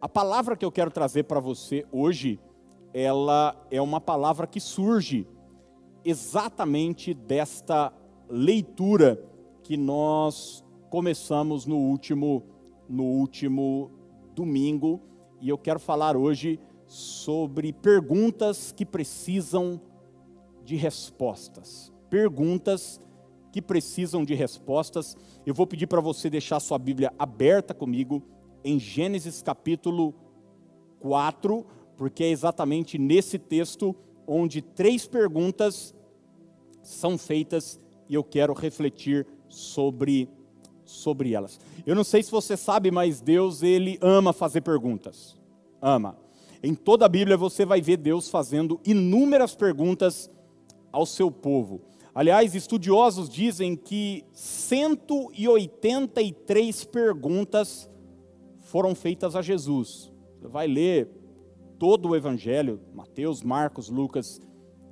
A palavra que eu quero trazer para você hoje, ela é uma palavra que surge exatamente desta leitura que nós começamos no último no último domingo, e eu quero falar hoje sobre perguntas que precisam de respostas. Perguntas que precisam de respostas. Eu vou pedir para você deixar sua Bíblia aberta comigo em Gênesis capítulo 4, porque é exatamente nesse texto onde três perguntas são feitas e eu quero refletir sobre sobre elas. Eu não sei se você sabe, mas Deus ele ama fazer perguntas. Ama. Em toda a Bíblia você vai ver Deus fazendo inúmeras perguntas ao seu povo. Aliás, estudiosos dizem que 183 perguntas foram feitas a Jesus. Você vai ler todo o Evangelho, Mateus, Marcos, Lucas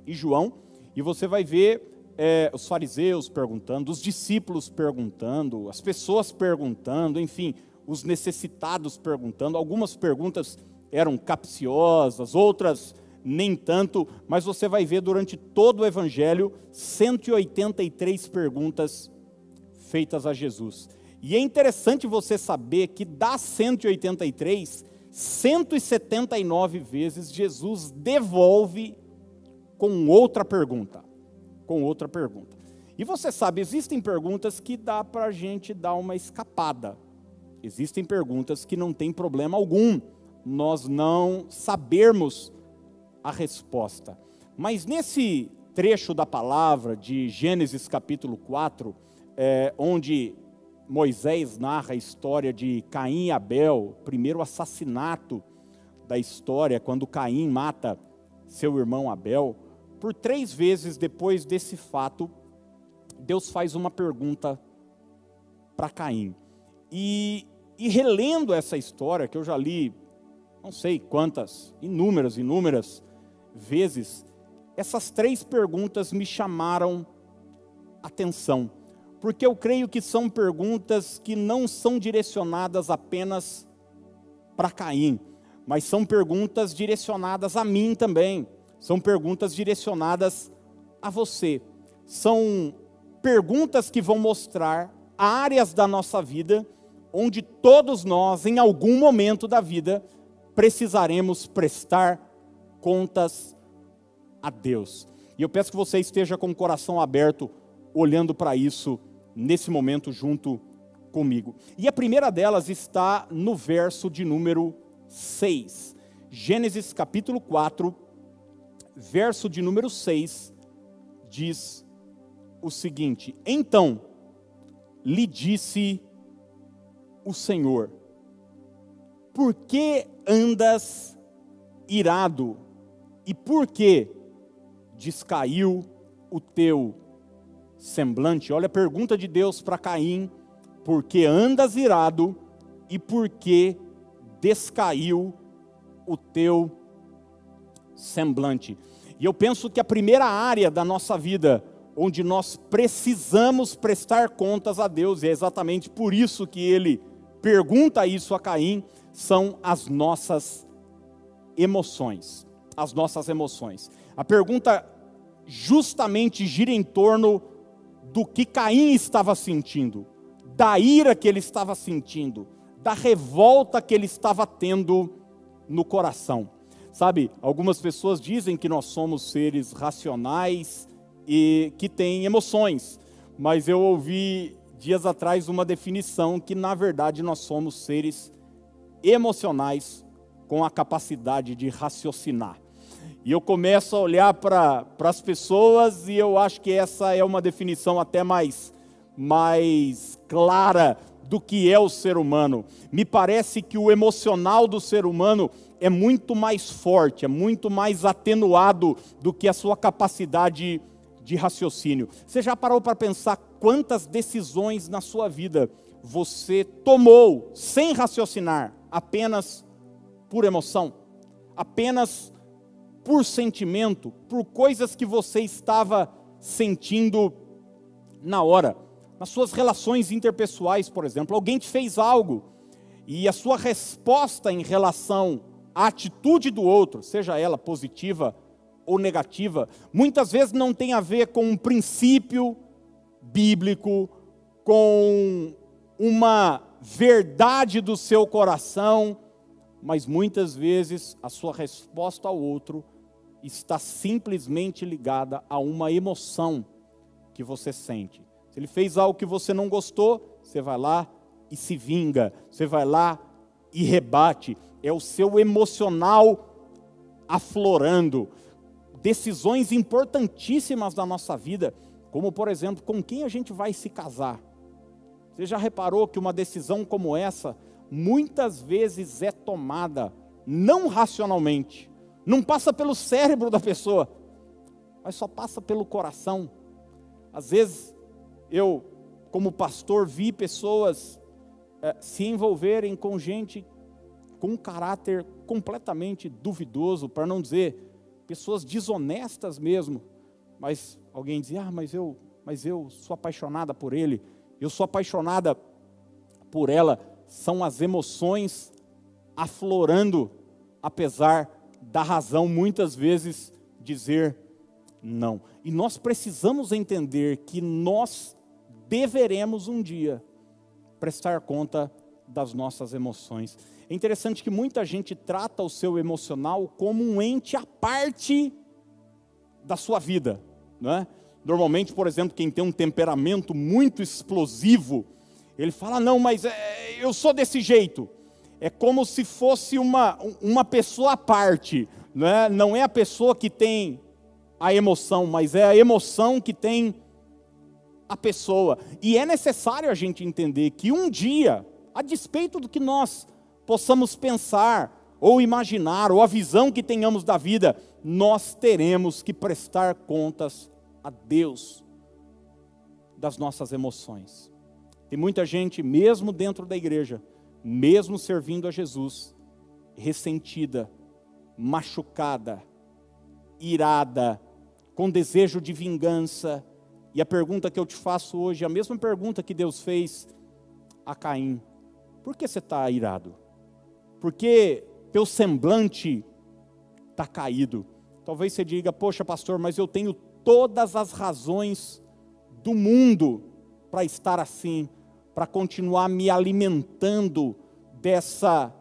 e João, e você vai ver é, os fariseus perguntando, os discípulos perguntando, as pessoas perguntando, enfim, os necessitados perguntando. Algumas perguntas eram capciosas, outras nem tanto, mas você vai ver durante todo o Evangelho 183 perguntas feitas a Jesus. E é interessante você saber que das 183, 179 vezes Jesus devolve com outra pergunta. Com outra pergunta. E você sabe, existem perguntas que dá para a gente dar uma escapada. Existem perguntas que não tem problema algum nós não sabermos a resposta. Mas nesse trecho da palavra de Gênesis capítulo 4, é, onde Moisés narra a história de Caim e Abel, primeiro assassinato da história, quando Caim mata seu irmão Abel. Por três vezes depois desse fato, Deus faz uma pergunta para Caim. E, e relendo essa história, que eu já li não sei quantas, inúmeras, inúmeras vezes, essas três perguntas me chamaram atenção porque eu creio que são perguntas que não são direcionadas apenas para Caim, mas são perguntas direcionadas a mim também, são perguntas direcionadas a você. São perguntas que vão mostrar áreas da nossa vida onde todos nós, em algum momento da vida, precisaremos prestar contas a Deus. E eu peço que você esteja com o coração aberto, olhando para isso nesse momento junto comigo. E a primeira delas está no verso de número 6. Gênesis capítulo 4, verso de número 6, diz o seguinte: Então lhe disse o Senhor: Por que andas irado? E por que descaiu o teu semblante. Olha a pergunta de Deus para Caim: por que andas irado e por que descaiu o teu semblante? E eu penso que a primeira área da nossa vida onde nós precisamos prestar contas a Deus, e é exatamente por isso que ele pergunta isso a Caim, são as nossas emoções. As nossas emoções. A pergunta justamente gira em torno do que Caim estava sentindo, da ira que ele estava sentindo, da revolta que ele estava tendo no coração. Sabe, algumas pessoas dizem que nós somos seres racionais e que têm emoções, mas eu ouvi dias atrás uma definição que na verdade nós somos seres emocionais com a capacidade de raciocinar. E eu começo a olhar para as pessoas e eu acho que essa é uma definição até mais, mais clara do que é o ser humano. Me parece que o emocional do ser humano é muito mais forte, é muito mais atenuado do que a sua capacidade de raciocínio. Você já parou para pensar quantas decisões na sua vida você tomou sem raciocinar, apenas por emoção, apenas por sentimento, por coisas que você estava sentindo na hora. Nas suas relações interpessoais, por exemplo, alguém te fez algo e a sua resposta em relação à atitude do outro, seja ela positiva ou negativa, muitas vezes não tem a ver com um princípio bíblico, com uma verdade do seu coração, mas muitas vezes a sua resposta ao outro está simplesmente ligada a uma emoção que você sente. Se ele fez algo que você não gostou, você vai lá e se vinga, você vai lá e rebate. É o seu emocional aflorando. Decisões importantíssimas da nossa vida, como por exemplo, com quem a gente vai se casar. Você já reparou que uma decisão como essa muitas vezes é tomada não racionalmente, não passa pelo cérebro da pessoa, mas só passa pelo coração. Às vezes, eu, como pastor, vi pessoas é, se envolverem com gente com um caráter completamente duvidoso, para não dizer pessoas desonestas mesmo. Mas alguém dizia: "Ah, mas eu, mas eu sou apaixonada por ele. Eu sou apaixonada por ela". São as emoções aflorando, apesar da razão muitas vezes dizer não. E nós precisamos entender que nós deveremos um dia prestar conta das nossas emoções. É interessante que muita gente trata o seu emocional como um ente à parte da sua vida, não é? Normalmente, por exemplo, quem tem um temperamento muito explosivo, ele fala: "Não, mas é, eu sou desse jeito" é como se fosse uma, uma pessoa à parte, não é? não é a pessoa que tem a emoção, mas é a emoção que tem a pessoa. E é necessário a gente entender que um dia, a despeito do que nós possamos pensar, ou imaginar, ou a visão que tenhamos da vida, nós teremos que prestar contas a Deus das nossas emoções. Tem muita gente, mesmo dentro da igreja, mesmo servindo a Jesus, ressentida, machucada, irada, com desejo de vingança. E a pergunta que eu te faço hoje é a mesma pergunta que Deus fez a Caim: Por que você está irado? Porque teu semblante está caído. Talvez você diga: Poxa, pastor, mas eu tenho todas as razões do mundo para estar assim para continuar me alimentando dessa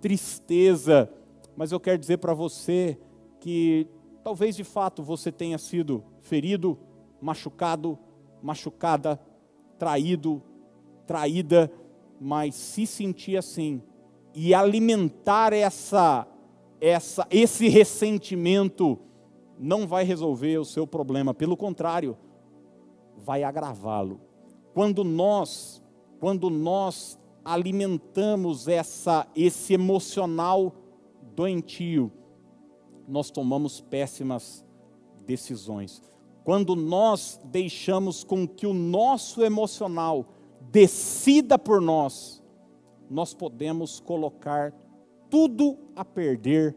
tristeza. Mas eu quero dizer para você que talvez de fato você tenha sido ferido, machucado, machucada, traído, traída, mas se sentir assim e alimentar essa essa esse ressentimento não vai resolver o seu problema, pelo contrário, vai agravá-lo. Quando nós quando nós alimentamos essa, esse emocional doentio, nós tomamos péssimas decisões. Quando nós deixamos com que o nosso emocional decida por nós, nós podemos colocar tudo a perder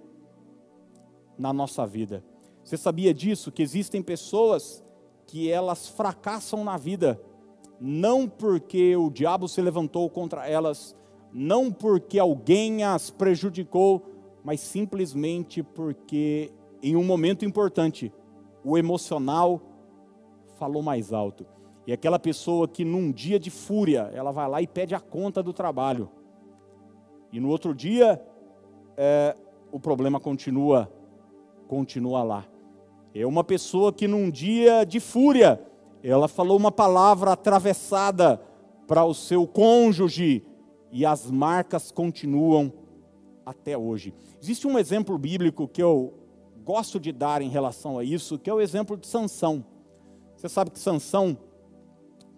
na nossa vida. Você sabia disso? Que existem pessoas que elas fracassam na vida não porque o diabo se levantou contra elas, não porque alguém as prejudicou, mas simplesmente porque em um momento importante o emocional falou mais alto. E aquela pessoa que num dia de fúria, ela vai lá e pede a conta do trabalho. E no outro dia, é, o problema continua, continua lá. É uma pessoa que num dia de fúria, ela falou uma palavra atravessada para o seu cônjuge e as marcas continuam até hoje. Existe um exemplo bíblico que eu gosto de dar em relação a isso, que é o exemplo de Sansão. Você sabe que Sansão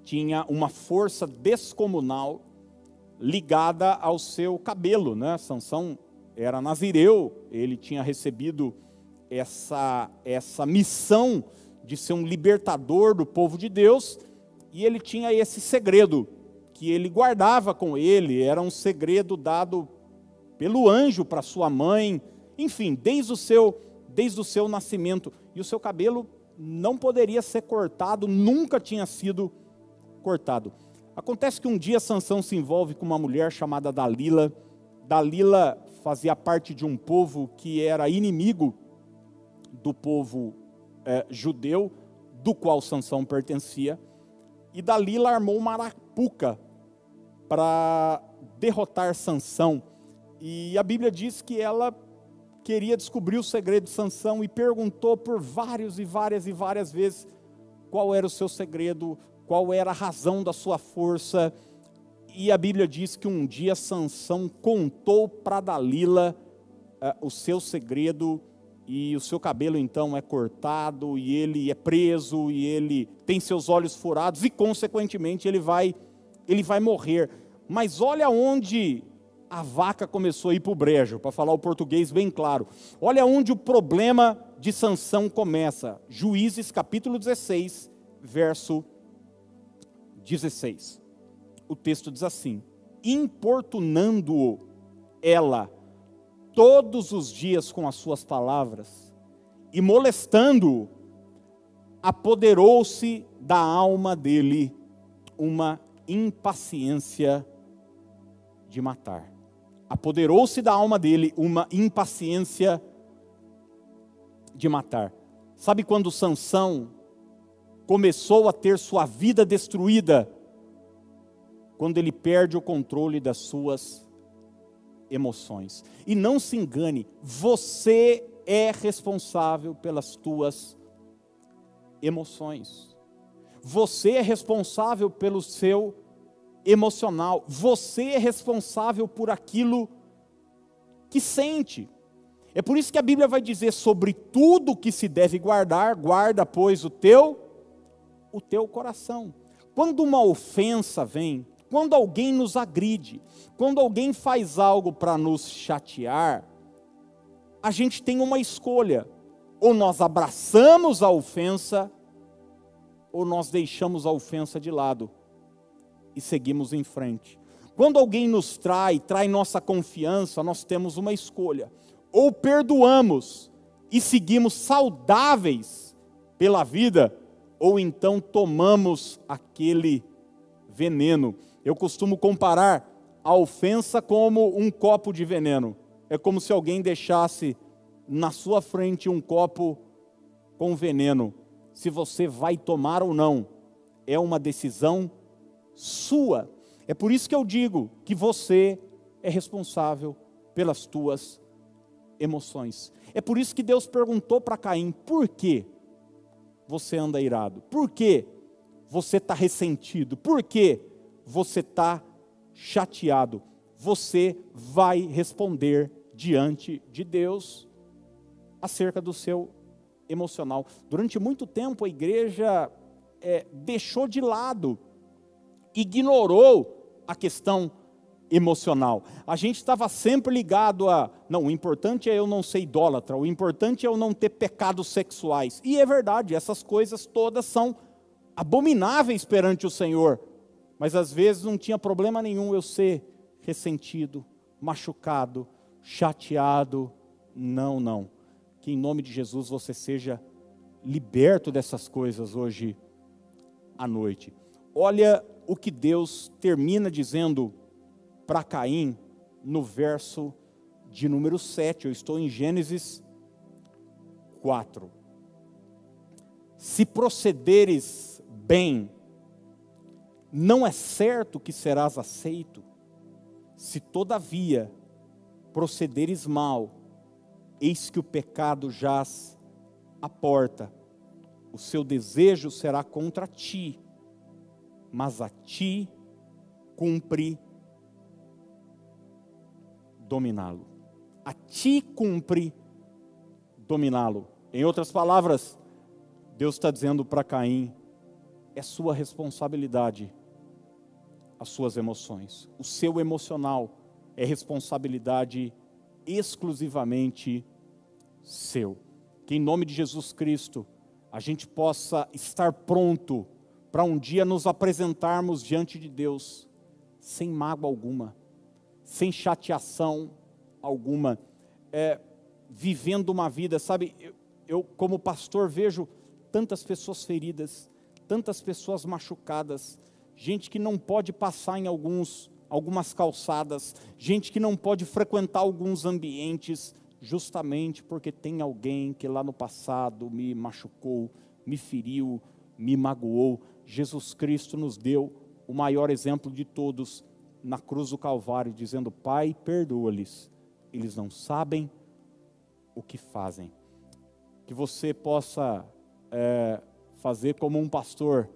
tinha uma força descomunal ligada ao seu cabelo, né? Sansão era nazireu, ele tinha recebido essa essa missão de ser um libertador do povo de Deus, e ele tinha esse segredo que ele guardava com ele, era um segredo dado pelo anjo para sua mãe, enfim, desde o seu desde o seu nascimento, e o seu cabelo não poderia ser cortado, nunca tinha sido cortado. Acontece que um dia Sansão se envolve com uma mulher chamada Dalila. Dalila fazia parte de um povo que era inimigo do povo é, judeu, do qual Sansão pertencia. E Dalila armou uma arapuca para derrotar Sansão. E a Bíblia diz que ela queria descobrir o segredo de Sansão e perguntou por vários e várias e várias vezes qual era o seu segredo, qual era a razão da sua força. E a Bíblia diz que um dia Sansão contou para Dalila uh, o seu segredo e o seu cabelo então é cortado e ele é preso e ele tem seus olhos furados e consequentemente ele vai ele vai morrer. Mas olha onde a vaca começou a ir para o brejo, para falar o português bem claro. Olha onde o problema de Sansão começa. Juízes capítulo 16, verso 16. O texto diz assim: importunando-o ela todos os dias com as suas palavras e molestando-o, apoderou-se da alma dele uma impaciência de matar. Apoderou-se da alma dele uma impaciência de matar. Sabe quando Sansão começou a ter sua vida destruída quando ele perde o controle das suas emoções. E não se engane, você é responsável pelas tuas emoções. Você é responsável pelo seu emocional. Você é responsável por aquilo que sente. É por isso que a Bíblia vai dizer sobre tudo que se deve guardar, guarda pois o teu o teu coração. Quando uma ofensa vem, quando alguém nos agride, quando alguém faz algo para nos chatear, a gente tem uma escolha: ou nós abraçamos a ofensa, ou nós deixamos a ofensa de lado e seguimos em frente. Quando alguém nos trai, trai nossa confiança, nós temos uma escolha: ou perdoamos e seguimos saudáveis pela vida, ou então tomamos aquele veneno. Eu costumo comparar a ofensa como um copo de veneno. É como se alguém deixasse na sua frente um copo com veneno. Se você vai tomar ou não, é uma decisão sua. É por isso que eu digo que você é responsável pelas tuas emoções. É por isso que Deus perguntou para Caim: por quê? você anda irado? Por que você está ressentido? Por que você está chateado? Você vai responder diante de Deus acerca do seu emocional. Durante muito tempo a igreja é, deixou de lado, ignorou a questão emocional. A gente estava sempre ligado a, não, o importante é eu não ser idólatra, o importante é eu não ter pecados sexuais. E é verdade, essas coisas todas são abomináveis perante o Senhor. Mas às vezes não tinha problema nenhum eu ser ressentido, machucado, chateado. Não, não. Que em nome de Jesus você seja liberto dessas coisas hoje à noite. Olha o que Deus termina dizendo para Caim no verso de número 7. Eu estou em Gênesis 4. Se procederes bem, não é certo que serás aceito. Se todavia procederes mal, eis que o pecado jaz à porta. O seu desejo será contra ti, mas a ti cumpre dominá-lo. A ti cumpre dominá-lo. Em outras palavras, Deus está dizendo para Caim: é sua responsabilidade as suas emoções. O seu emocional é responsabilidade exclusivamente seu. Que em nome de Jesus Cristo a gente possa estar pronto para um dia nos apresentarmos diante de Deus sem mágoa alguma sem chateação alguma, é, vivendo uma vida, sabe? Eu, eu, como pastor, vejo tantas pessoas feridas, tantas pessoas machucadas, gente que não pode passar em alguns, algumas calçadas, gente que não pode frequentar alguns ambientes, justamente porque tem alguém que lá no passado me machucou, me feriu, me magoou. Jesus Cristo nos deu o maior exemplo de todos na cruz do Calvário, dizendo: Pai, perdoa-lhes, eles não sabem o que fazem. Que você possa é, fazer como um pastor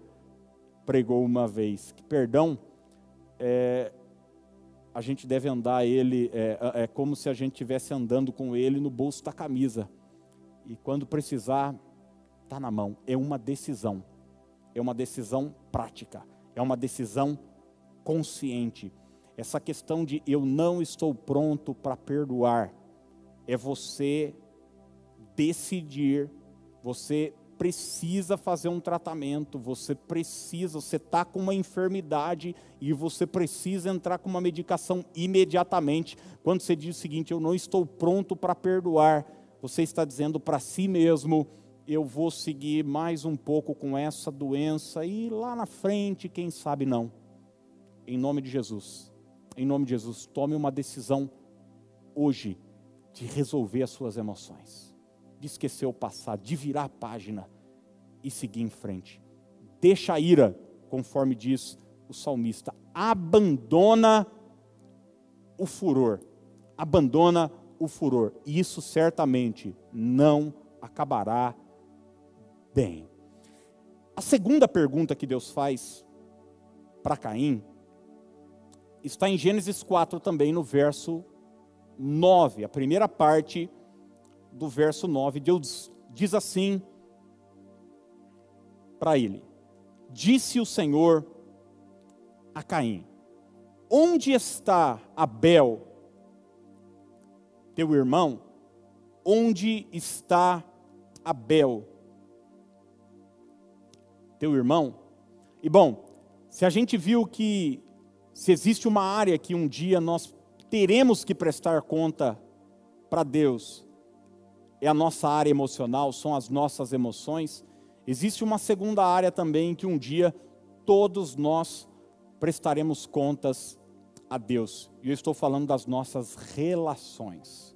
pregou uma vez, que perdão é, a gente deve andar ele, é, é como se a gente estivesse andando com ele no bolso da camisa. E quando precisar, está na mão. É uma decisão. É uma decisão prática. É uma decisão consciente. Essa questão de eu não estou pronto para perdoar, é você decidir, você precisa fazer um tratamento, você precisa, você está com uma enfermidade e você precisa entrar com uma medicação imediatamente. Quando você diz o seguinte, eu não estou pronto para perdoar, você está dizendo para si mesmo, eu vou seguir mais um pouco com essa doença e lá na frente, quem sabe não. Em nome de Jesus, em nome de Jesus, tome uma decisão hoje de resolver as suas emoções de esquecer o passado, de virar a página e seguir em frente. Deixa a ira, conforme diz o salmista, abandona o furor, abandona o furor, e isso certamente não acabará bem. A segunda pergunta que Deus faz para Caim está em Gênesis 4 também, no verso 9, a primeira parte do verso 9, Deus diz assim para ele: Disse o Senhor a Caim: Onde está Abel, teu irmão? Onde está Abel, teu irmão? E bom, se a gente viu que se existe uma área que um dia nós teremos que prestar conta para Deus, é a nossa área emocional, são as nossas emoções. Existe uma segunda área também que um dia todos nós prestaremos contas a Deus. E eu estou falando das nossas relações,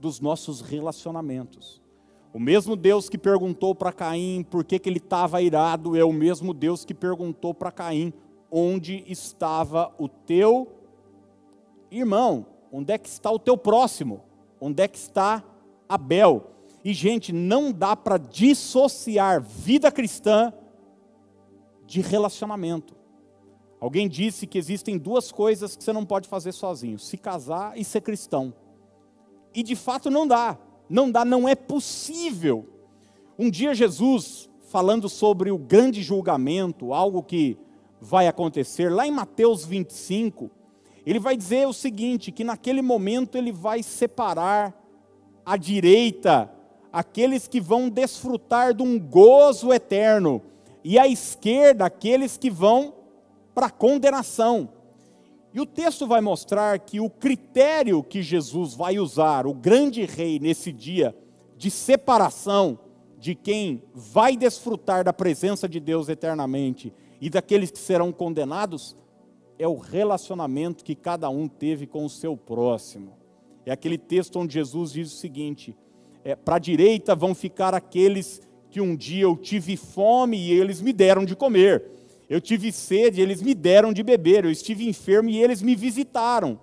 dos nossos relacionamentos. O mesmo Deus que perguntou para Caim por que, que ele estava irado é o mesmo Deus que perguntou para Caim onde estava o teu irmão, onde é que está o teu próximo, onde é que está Abel. E, gente, não dá para dissociar vida cristã de relacionamento. Alguém disse que existem duas coisas que você não pode fazer sozinho: se casar e ser cristão. E de fato não dá, não dá, não é possível. Um dia Jesus, falando sobre o grande julgamento, algo que vai acontecer, lá em Mateus 25, ele vai dizer o seguinte: que naquele momento ele vai separar à direita aqueles que vão desfrutar de um gozo eterno, e à esquerda aqueles que vão para a condenação. E o texto vai mostrar que o critério que Jesus vai usar, o grande rei, nesse dia de separação de quem vai desfrutar da presença de Deus eternamente e daqueles que serão condenados, é o relacionamento que cada um teve com o seu próximo. É aquele texto onde Jesus diz o seguinte: é, para a direita vão ficar aqueles que um dia eu tive fome e eles me deram de comer. Eu tive sede e eles me deram de beber. Eu estive enfermo e eles me visitaram.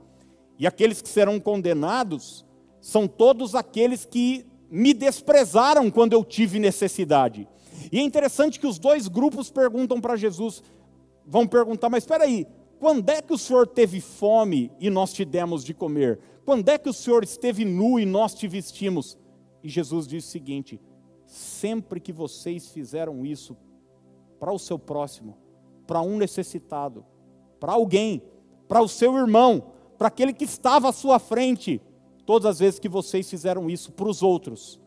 E aqueles que serão condenados são todos aqueles que me desprezaram quando eu tive necessidade. E é interessante que os dois grupos perguntam para Jesus, vão perguntar, mas espera aí, quando é que o Senhor teve fome e nós te demos de comer? Quando é que o Senhor esteve nu e nós te vestimos? E Jesus disse o seguinte: sempre que vocês fizeram isso para o seu próximo, para um necessitado, para alguém, para o seu irmão, para aquele que estava à sua frente, todas as vezes que vocês fizeram isso para os outros,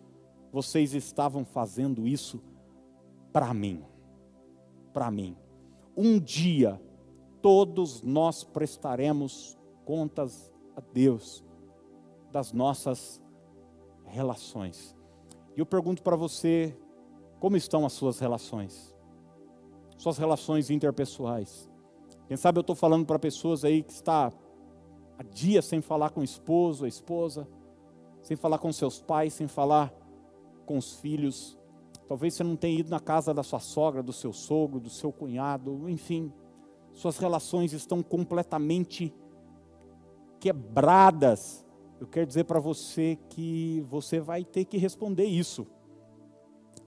vocês estavam fazendo isso para mim. Para mim. Um dia, todos nós prestaremos contas a Deus das nossas relações. E eu pergunto para você, como estão as suas relações? Suas relações interpessoais. Quem sabe eu estou falando para pessoas aí que está há dias sem falar com o esposo, a esposa, sem falar com seus pais, sem falar com os filhos. Talvez você não tenha ido na casa da sua sogra, do seu sogro, do seu cunhado, enfim. Suas relações estão completamente quebradas. Eu quero dizer para você que você vai ter que responder isso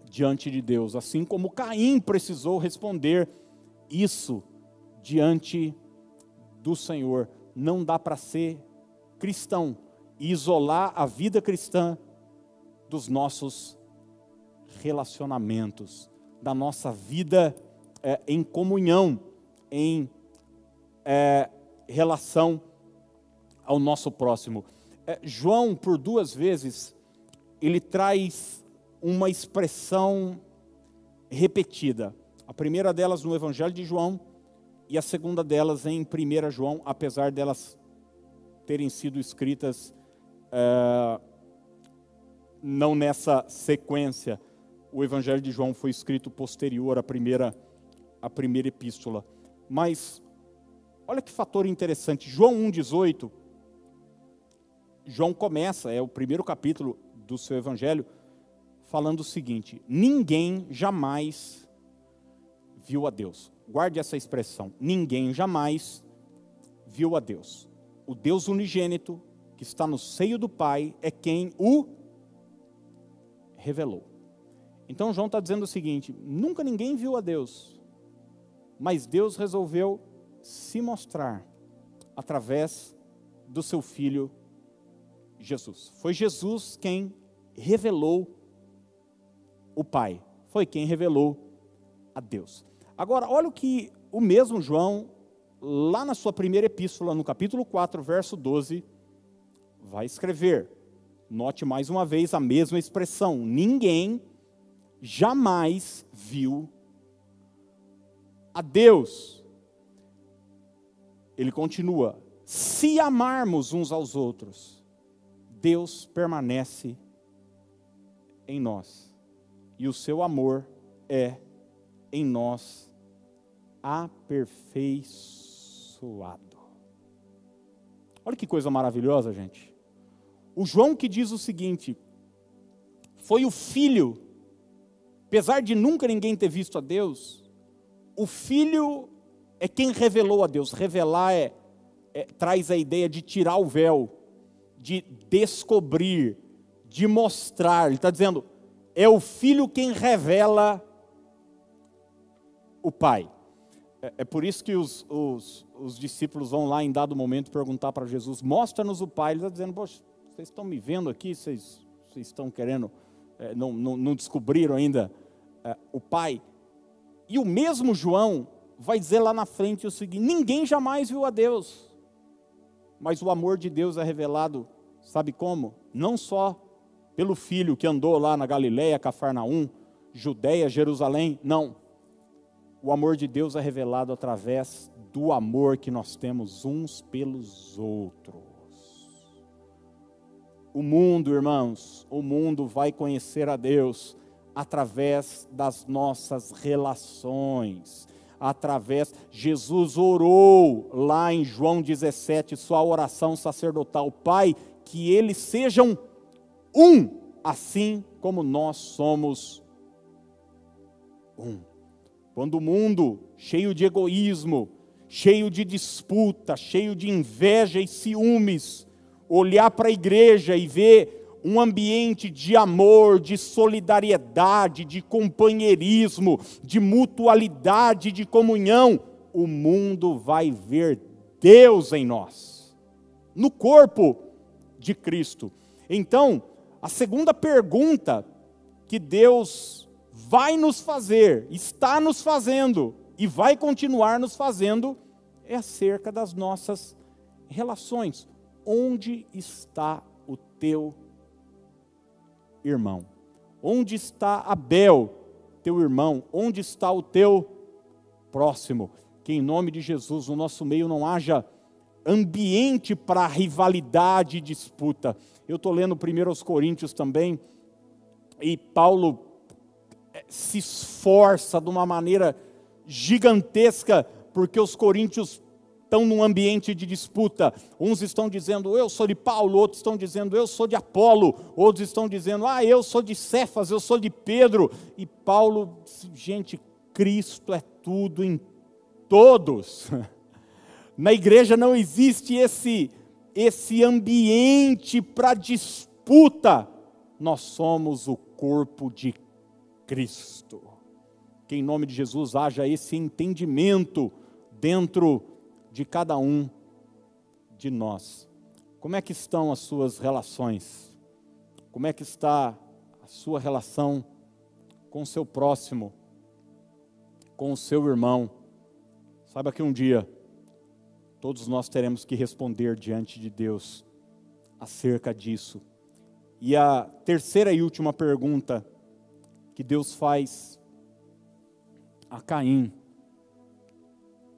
diante de Deus, assim como Caim precisou responder isso diante do Senhor. Não dá para ser cristão e isolar a vida cristã dos nossos relacionamentos, da nossa vida é, em comunhão, em é, relação ao nosso próximo. É, João, por duas vezes, ele traz uma expressão repetida. A primeira delas no Evangelho de João e a segunda delas em 1 João, apesar delas terem sido escritas é, não nessa sequência. O Evangelho de João foi escrito posterior à primeira, à primeira epístola. Mas, olha que fator interessante. João 1,18, João começa, é o primeiro capítulo do seu Evangelho, falando o seguinte: Ninguém jamais viu a Deus. Guarde essa expressão. Ninguém jamais viu a Deus. O Deus unigênito, que está no seio do Pai, é quem o revelou. Então João está dizendo o seguinte: nunca ninguém viu a Deus, mas Deus resolveu se mostrar através do seu filho Jesus. Foi Jesus quem revelou o Pai, foi quem revelou a Deus. Agora, olha o que o mesmo João, lá na sua primeira epístola, no capítulo 4, verso 12, vai escrever. Note mais uma vez a mesma expressão: ninguém jamais viu a Deus. Ele continua: se amarmos uns aos outros, Deus permanece em nós, e o seu amor é em nós aperfeiçoado. Olha que coisa maravilhosa, gente. O João que diz o seguinte: foi o filho, apesar de nunca ninguém ter visto a Deus, o filho é quem revelou a Deus. Revelar é, é traz a ideia de tirar o véu, de descobrir, de mostrar. Ele está dizendo, é o filho quem revela o pai. É, é por isso que os, os, os, discípulos vão lá em dado momento perguntar para Jesus: mostra-nos o pai. Ele está dizendo, poxa, vocês estão me vendo aqui, vocês, vocês estão querendo, é, não, não, não, descobriram ainda é, o Pai. E o mesmo João vai dizer lá na frente o seguinte: ninguém jamais viu a Deus, mas o amor de Deus é revelado, sabe como? Não só pelo filho que andou lá na Galiléia, Cafarnaum, Judéia, Jerusalém, não. O amor de Deus é revelado através do amor que nós temos uns pelos outros. O mundo, irmãos, o mundo vai conhecer a Deus através das nossas relações, através. Jesus orou lá em João 17, sua oração sacerdotal: Pai, que eles sejam um, assim como nós somos um. Quando o mundo, cheio de egoísmo, cheio de disputa, cheio de inveja e ciúmes, olhar para a igreja e ver um ambiente de amor, de solidariedade, de companheirismo, de mutualidade, de comunhão, o mundo vai ver Deus em nós, no corpo de Cristo. Então, a segunda pergunta que Deus vai nos fazer, está nos fazendo e vai continuar nos fazendo, é acerca das nossas relações onde está o teu irmão? Onde está Abel, teu irmão? Onde está o teu próximo? Que em nome de Jesus, no nosso meio não haja ambiente para rivalidade e disputa. Eu estou lendo 1 Coríntios também, e Paulo eh, se esforça de uma maneira gigantesca porque os coríntios estão num ambiente de disputa. Uns estão dizendo, eu sou de Paulo, outros estão dizendo, eu sou de Apolo, outros estão dizendo, ah, eu sou de Cefas, eu sou de Pedro. E Paulo, gente, Cristo é tudo em todos. Na igreja não existe esse esse ambiente para disputa. Nós somos o corpo de Cristo. Que em nome de Jesus haja esse entendimento dentro de cada um de nós. Como é que estão as suas relações? Como é que está a sua relação com o seu próximo, com o seu irmão? Saiba que um dia todos nós teremos que responder diante de Deus acerca disso. E a terceira e última pergunta que Deus faz a Caim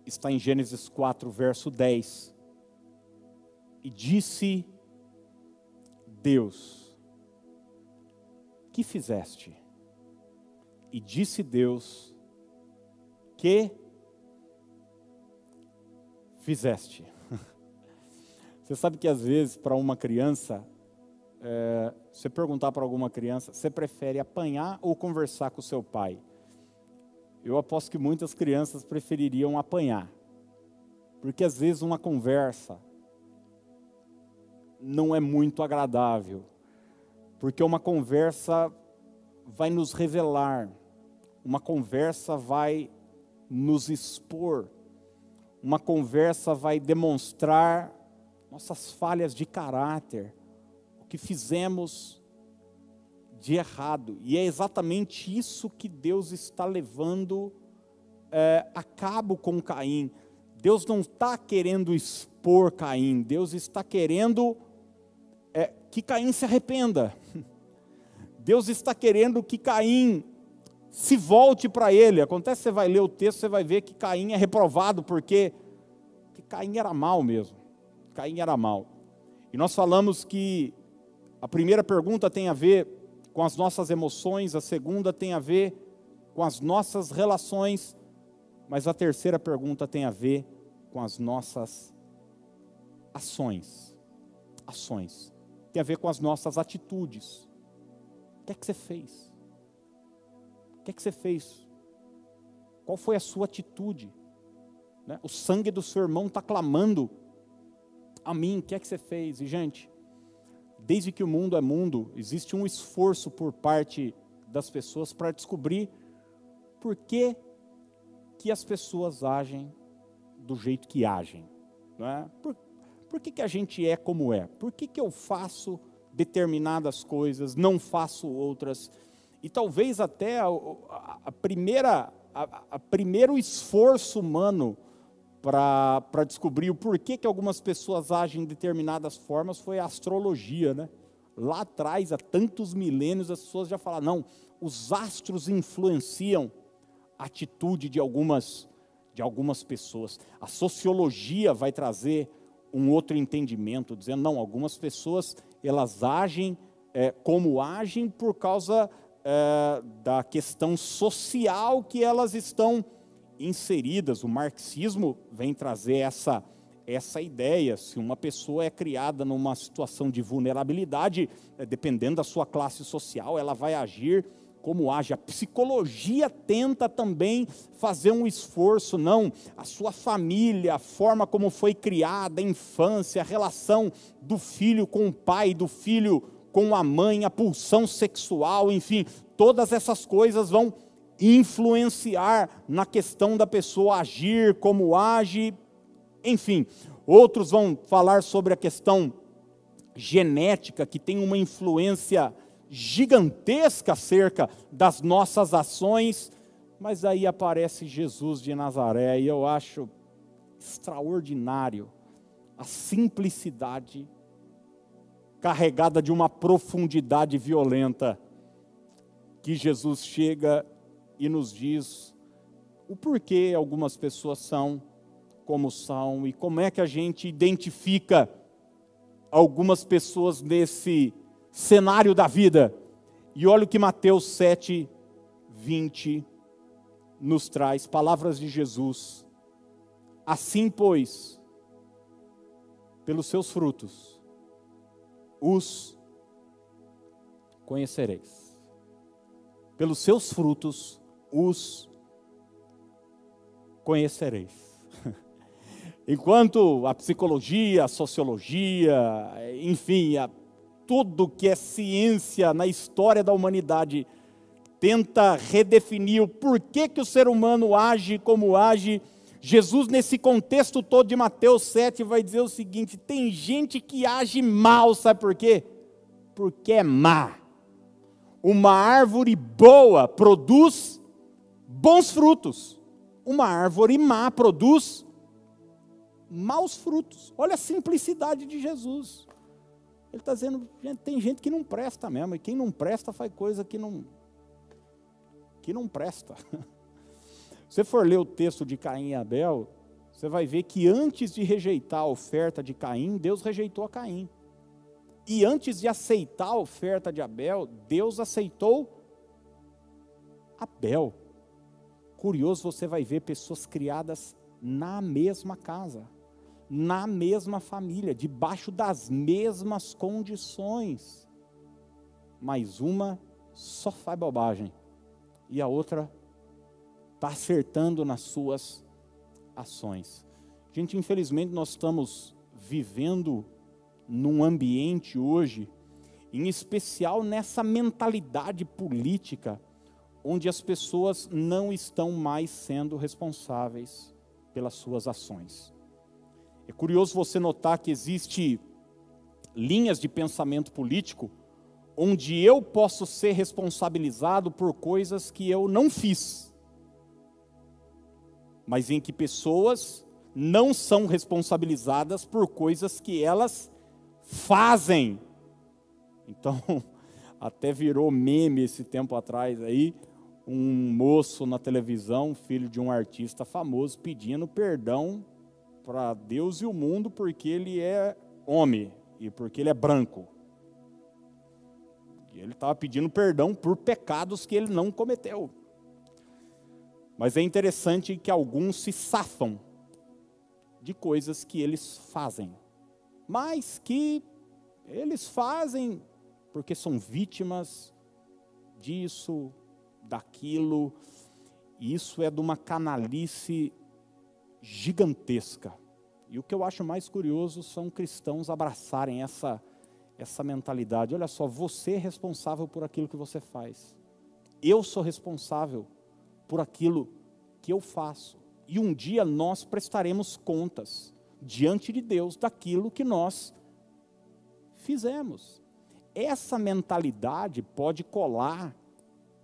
está em Gênesis 4, verso 10. E disse Deus: Que fizeste? E disse Deus: Que fizeste? Você sabe que às vezes para uma criança, é, você perguntar para alguma criança, você prefere apanhar ou conversar com seu pai? Eu aposto que muitas crianças prefeririam apanhar. Porque às vezes uma conversa não é muito agradável. Porque uma conversa vai nos revelar, uma conversa vai nos expor, uma conversa vai demonstrar nossas falhas de caráter, o que fizemos de errado. E é exatamente isso que Deus está levando é, a cabo com Caim. Deus não está querendo expor Caim, Deus está querendo é, que Caim se arrependa. Deus está querendo que Caim se volte para ele. Acontece, você vai ler o texto, você vai ver que Caim é reprovado, porque que Caim era mal mesmo. Caim era mal. E nós falamos que a primeira pergunta tem a ver com as nossas emoções, a segunda tem a ver com as nossas relações, mas a terceira pergunta tem a ver com as nossas ações. Ações. Tem a ver com as nossas atitudes. O que é que você fez? O que é que você fez? Qual foi a sua atitude? Né? O sangue do seu irmão está clamando a mim. O que é que você fez? E, gente, desde que o mundo é mundo, existe um esforço por parte das pessoas para descobrir por que, que as pessoas agem do jeito que agem. Não é? por, por que, que a gente é como é? Por que, que eu faço determinadas coisas, não faço outras? E talvez até a, a primeira, a, a, primeiro esforço humano para descobrir o porquê que algumas pessoas agem de determinadas formas foi a astrologia, né? Lá atrás, há tantos milênios, as pessoas já falaram, não, os astros influenciam a atitude de algumas, de algumas pessoas. A sociologia vai trazer um outro entendimento, dizendo, não, algumas pessoas, elas agem é, como agem por causa é, da questão social que elas estão inseridas. O marxismo vem trazer essa, essa ideia. Se uma pessoa é criada numa situação de vulnerabilidade, é, dependendo da sua classe social, ela vai agir como age. A psicologia tenta também fazer um esforço, não. A sua família, a forma como foi criada, a infância, a relação do filho com o pai, do filho com a mãe, a pulsão sexual, enfim, todas essas coisas vão influenciar na questão da pessoa agir, como age, enfim. Outros vão falar sobre a questão genética, que tem uma influência gigantesca acerca das nossas ações, mas aí aparece Jesus de Nazaré e eu acho extraordinário a simplicidade carregada de uma profundidade violenta que Jesus chega e nos diz o porquê algumas pessoas são como são e como é que a gente identifica algumas pessoas nesse cenário da vida. E olha o que Mateus 7, 20 nos traz, palavras de Jesus. Assim, pois, pelos seus frutos os conhecereis. Pelos seus frutos os conhecereis. Enquanto a psicologia, a sociologia, enfim, a, tudo que é ciência na história da humanidade tenta redefinir o porquê que o ser humano age como age, Jesus, nesse contexto todo de Mateus 7, vai dizer o seguinte: tem gente que age mal, sabe por quê? Porque é má. Uma árvore boa produz bons frutos, uma árvore má produz maus frutos. Olha a simplicidade de Jesus. Ele está dizendo, tem gente que não presta mesmo, e quem não presta faz coisa que não, que não presta. você for ler o texto de Caim e Abel, você vai ver que antes de rejeitar a oferta de Caim, Deus rejeitou a Caim. E antes de aceitar a oferta de Abel, Deus aceitou Abel. Curioso, você vai ver pessoas criadas na mesma casa, na mesma família, debaixo das mesmas condições. Mas uma só faz bobagem e a outra está acertando nas suas ações. Gente, infelizmente nós estamos vivendo num ambiente hoje, em especial nessa mentalidade política, onde as pessoas não estão mais sendo responsáveis pelas suas ações. É curioso você notar que existe linhas de pensamento político onde eu posso ser responsabilizado por coisas que eu não fiz mas em que pessoas não são responsabilizadas por coisas que elas fazem. Então, até virou meme esse tempo atrás aí, um moço na televisão, filho de um artista famoso, pedindo perdão para Deus e o mundo porque ele é homem e porque ele é branco. E ele estava pedindo perdão por pecados que ele não cometeu. Mas é interessante que alguns se safam de coisas que eles fazem, mas que eles fazem porque são vítimas disso, daquilo, e isso é de uma canalice gigantesca. E o que eu acho mais curioso são cristãos abraçarem essa essa mentalidade. Olha só, você é responsável por aquilo que você faz. Eu sou responsável por aquilo que eu faço. E um dia nós prestaremos contas diante de Deus daquilo que nós fizemos. Essa mentalidade pode colar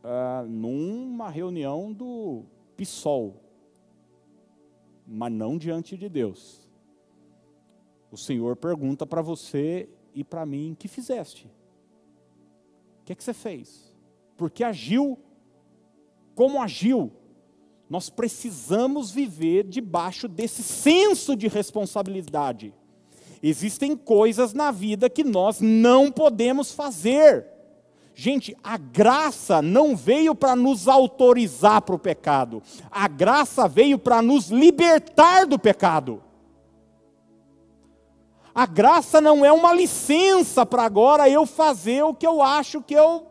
uh, numa reunião do PSOL, mas não diante de Deus. O Senhor pergunta para você e para mim: que fizeste? O que é que você fez? Porque agiu como agiu. Nós precisamos viver debaixo desse senso de responsabilidade. Existem coisas na vida que nós não podemos fazer. Gente, a graça não veio para nos autorizar para o pecado, a graça veio para nos libertar do pecado. A graça não é uma licença para agora eu fazer o que eu acho que eu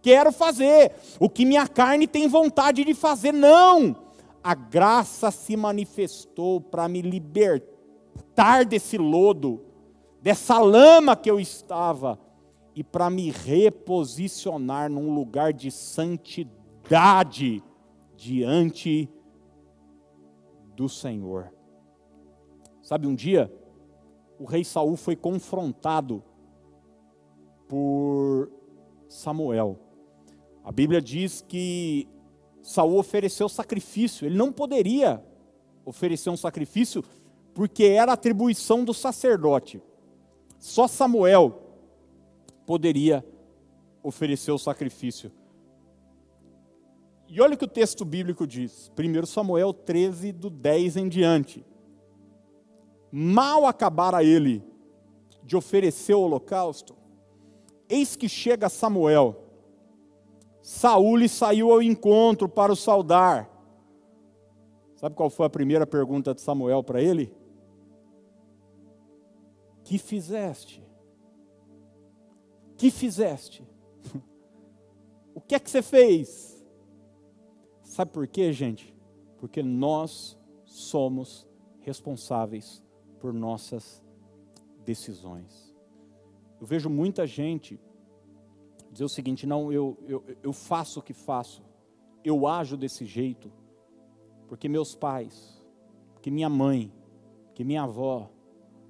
quero fazer, o que minha carne tem vontade de fazer. Não! A graça se manifestou para me libertar desse lodo, dessa lama que eu estava, e para me reposicionar num lugar de santidade diante do Senhor. Sabe, um dia, o rei Saul foi confrontado por Samuel. A Bíblia diz que Saul ofereceu sacrifício. Ele não poderia oferecer um sacrifício porque era atribuição do sacerdote. Só Samuel poderia oferecer o sacrifício. E olha o que o texto bíblico diz. 1 Samuel 13, do 10 em diante. Mal acabara ele de oferecer o holocausto, eis que chega Samuel Saul saiu ao encontro para o saudar. Sabe qual foi a primeira pergunta de Samuel para ele? Que fizeste? Que fizeste? O que é que você fez? Sabe por quê, gente? Porque nós somos responsáveis por nossas decisões. Eu vejo muita gente dizer o seguinte: não, eu, eu, eu faço o que faço, eu ajo desse jeito, porque meus pais, porque minha mãe, porque minha avó,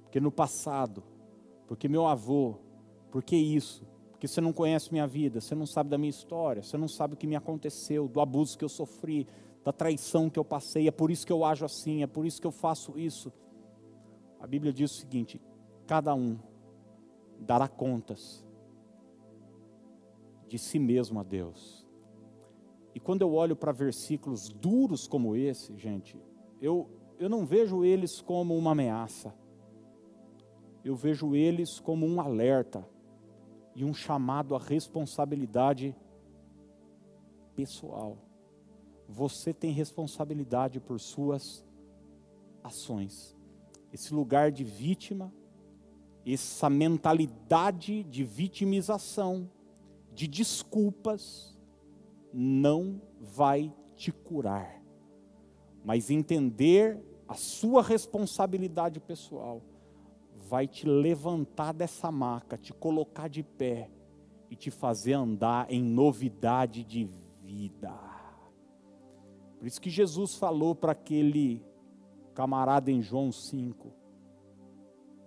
porque no passado, porque meu avô, porque isso, porque você não conhece minha vida, você não sabe da minha história, você não sabe o que me aconteceu, do abuso que eu sofri, da traição que eu passei, é por isso que eu ajo assim, é por isso que eu faço isso. A Bíblia diz o seguinte: cada um dará contas de si mesmo a Deus. E quando eu olho para versículos duros como esse, gente, eu, eu não vejo eles como uma ameaça, eu vejo eles como um alerta e um chamado à responsabilidade pessoal. Você tem responsabilidade por suas ações. Esse lugar de vítima, essa mentalidade de vitimização, de desculpas, não vai te curar. Mas entender a sua responsabilidade pessoal vai te levantar dessa maca, te colocar de pé e te fazer andar em novidade de vida. Por isso que Jesus falou para aquele camarada em João 5: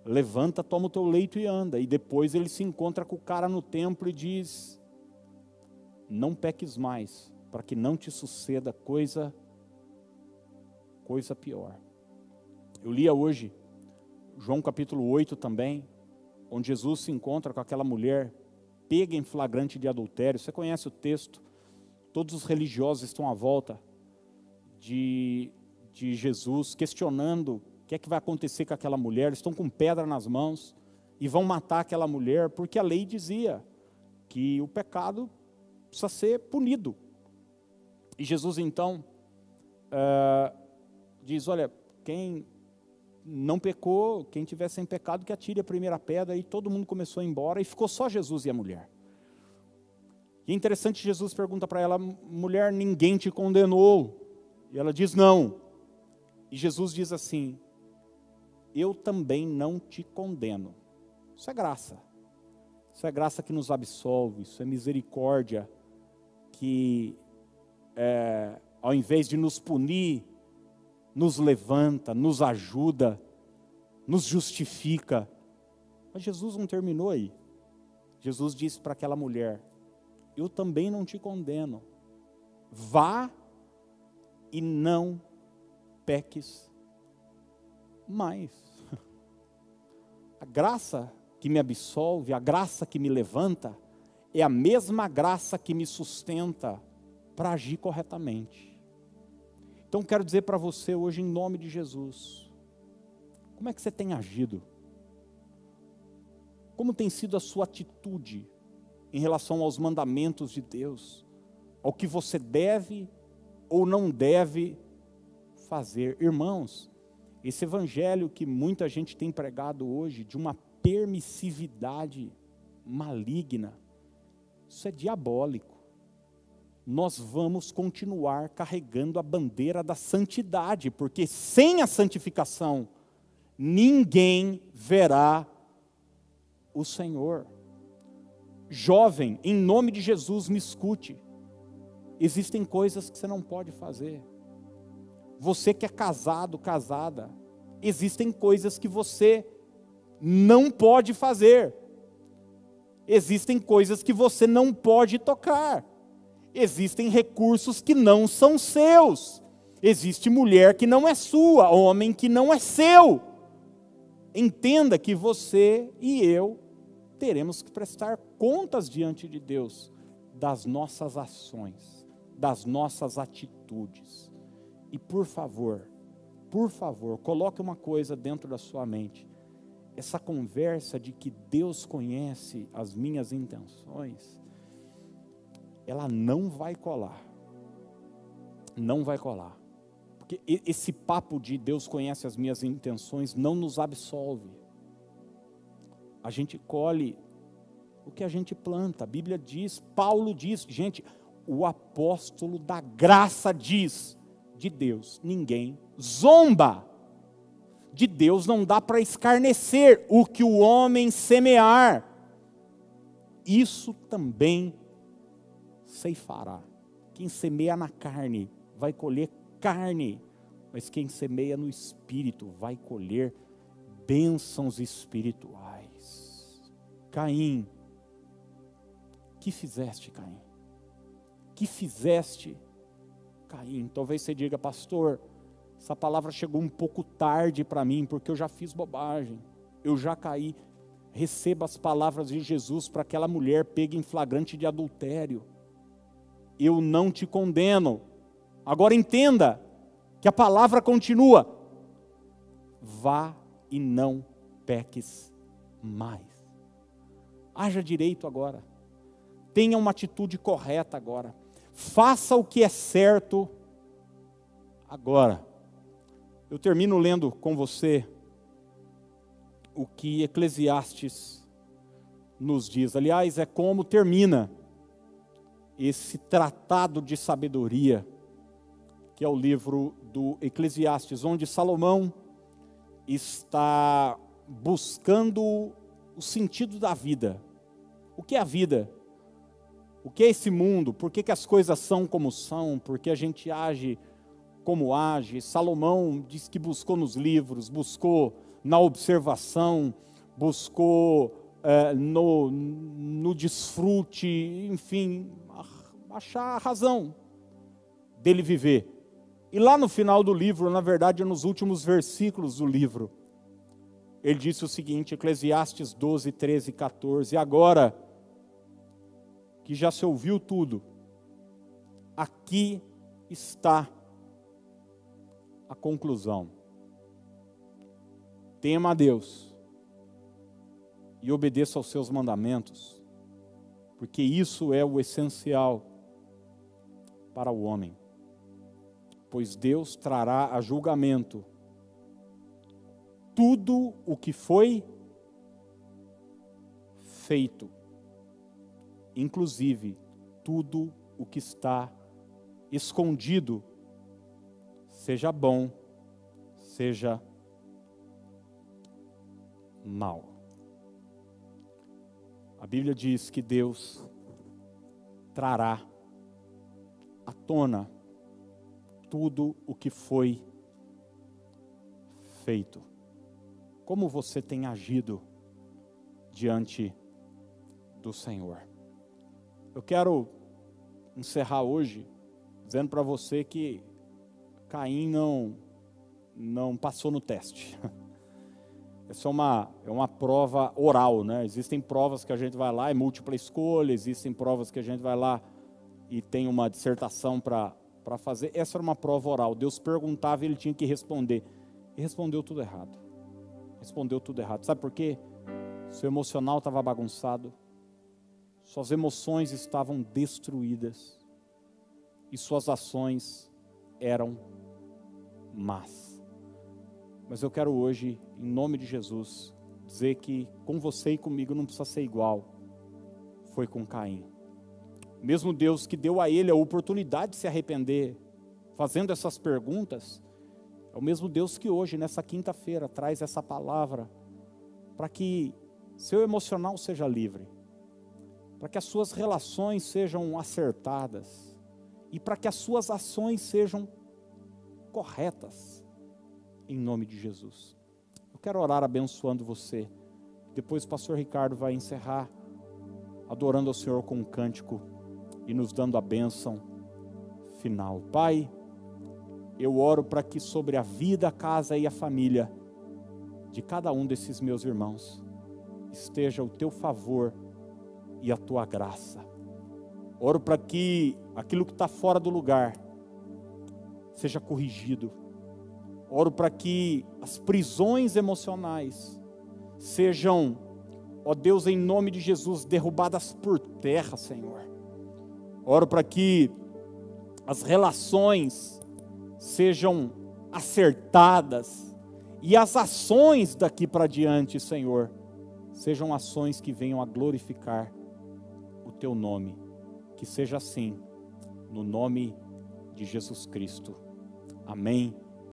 Levanta, toma o teu leito e anda. E depois ele se encontra com o cara no templo e diz: Não peques mais, para que não te suceda coisa coisa pior. Eu lia hoje João capítulo 8 também, onde Jesus se encontra com aquela mulher pega em flagrante de adultério. Você conhece o texto? Todos os religiosos estão à volta de, de Jesus, questionando o que é que vai acontecer com aquela mulher. Eles estão com pedra nas mãos e vão matar aquela mulher, porque a lei dizia que o pecado precisa ser punido. E Jesus então uh, diz: Olha, quem não pecou, quem tiver sem pecado que atire a primeira pedra, e todo mundo começou a ir embora, e ficou só Jesus e a mulher. E é interessante, Jesus pergunta para ela, mulher, ninguém te condenou? E ela diz, não. E Jesus diz assim, eu também não te condeno. Isso é graça. Isso é graça que nos absolve, isso é misericórdia que, é, ao invés de nos punir, nos levanta, nos ajuda, nos justifica. Mas Jesus não terminou aí. Jesus disse para aquela mulher: Eu também não te condeno. Vá e não peques mais. A graça que me absolve, a graça que me levanta, é a mesma graça que me sustenta para agir corretamente. Então quero dizer para você hoje, em nome de Jesus, como é que você tem agido? Como tem sido a sua atitude em relação aos mandamentos de Deus? Ao que você deve ou não deve fazer? Irmãos, esse evangelho que muita gente tem pregado hoje, de uma permissividade maligna, isso é diabólico nós vamos continuar carregando a bandeira da santidade, porque sem a santificação, ninguém verá o Senhor. Jovem, em nome de Jesus, me escute. Existem coisas que você não pode fazer. Você que é casado, casada, existem coisas que você não pode fazer. Existem coisas que você não pode tocar existem recursos que não são seus. Existe mulher que não é sua, homem que não é seu. Entenda que você e eu teremos que prestar contas diante de Deus das nossas ações, das nossas atitudes. E por favor, por favor, coloque uma coisa dentro da sua mente. Essa conversa de que Deus conhece as minhas intenções, ela não vai colar. Não vai colar. Porque esse papo de Deus conhece as minhas intenções não nos absolve. A gente colhe o que a gente planta. A Bíblia diz, Paulo diz, gente, o apóstolo da graça diz de Deus, ninguém zomba. De Deus não dá para escarnecer o que o homem semear. Isso também ceifará. Quem semeia na carne vai colher carne, mas quem semeia no espírito vai colher bênçãos espirituais. Caim, que fizeste, Caim? Que fizeste, Caim? Talvez você diga, pastor, essa palavra chegou um pouco tarde para mim, porque eu já fiz bobagem, eu já caí. Receba as palavras de Jesus para aquela mulher pega em flagrante de adultério. Eu não te condeno, Agora entenda que a palavra continua: vá e não peques mais. Haja direito agora. Tenha uma atitude correta agora. Faça o que é certo agora. Eu termino lendo com você o que Eclesiastes nos diz. Aliás, é como termina esse tratado de sabedoria que é o livro do Eclesiastes, onde Salomão está buscando o sentido da vida. O que é a vida? O que é esse mundo? Por que, que as coisas são como são? Por que a gente age como age? Salomão diz que buscou nos livros, buscou na observação, buscou é, no, no desfrute, enfim, achar a razão dele viver. E lá no final do livro, na verdade, nos últimos versículos do livro, ele disse o seguinte, Eclesiastes 12, 13 e 14: Agora que já se ouviu tudo, aqui está a conclusão. Tema a Deus e obedeça aos seus mandamentos, porque isso é o essencial para o homem pois Deus trará a julgamento tudo o que foi feito, inclusive tudo o que está escondido, seja bom, seja mal. A Bíblia diz que Deus trará à tona tudo o que foi feito. Como você tem agido diante do Senhor? Eu quero encerrar hoje dizendo para você que Caim não não passou no teste. Essa é uma, é uma prova oral, né? Existem provas que a gente vai lá, é múltipla escolha, existem provas que a gente vai lá e tem uma dissertação para fazer. Essa era uma prova oral. Deus perguntava e ele tinha que responder. E respondeu tudo errado. Respondeu tudo errado. Sabe por quê? Seu emocional estava bagunçado. Suas emoções estavam destruídas. E suas ações eram más. Mas eu quero hoje, em nome de Jesus, dizer que com você e comigo não precisa ser igual. Foi com Caim mesmo Deus que deu a ele a oportunidade de se arrepender, fazendo essas perguntas, é o mesmo Deus que hoje, nessa quinta-feira, traz essa palavra para que seu emocional seja livre, para que as suas relações sejam acertadas e para que as suas ações sejam corretas, em nome de Jesus. Eu quero orar abençoando você. Depois o pastor Ricardo vai encerrar adorando ao Senhor com um cântico e nos dando a bênção final. Pai, eu oro para que sobre a vida, a casa e a família de cada um desses meus irmãos esteja o teu favor e a tua graça. Oro para que aquilo que está fora do lugar seja corrigido. Oro para que as prisões emocionais sejam, ó Deus, em nome de Jesus, derrubadas por terra, Senhor Oro para que as relações sejam acertadas e as ações daqui para diante, Senhor, sejam ações que venham a glorificar o teu nome. Que seja assim, no nome de Jesus Cristo. Amém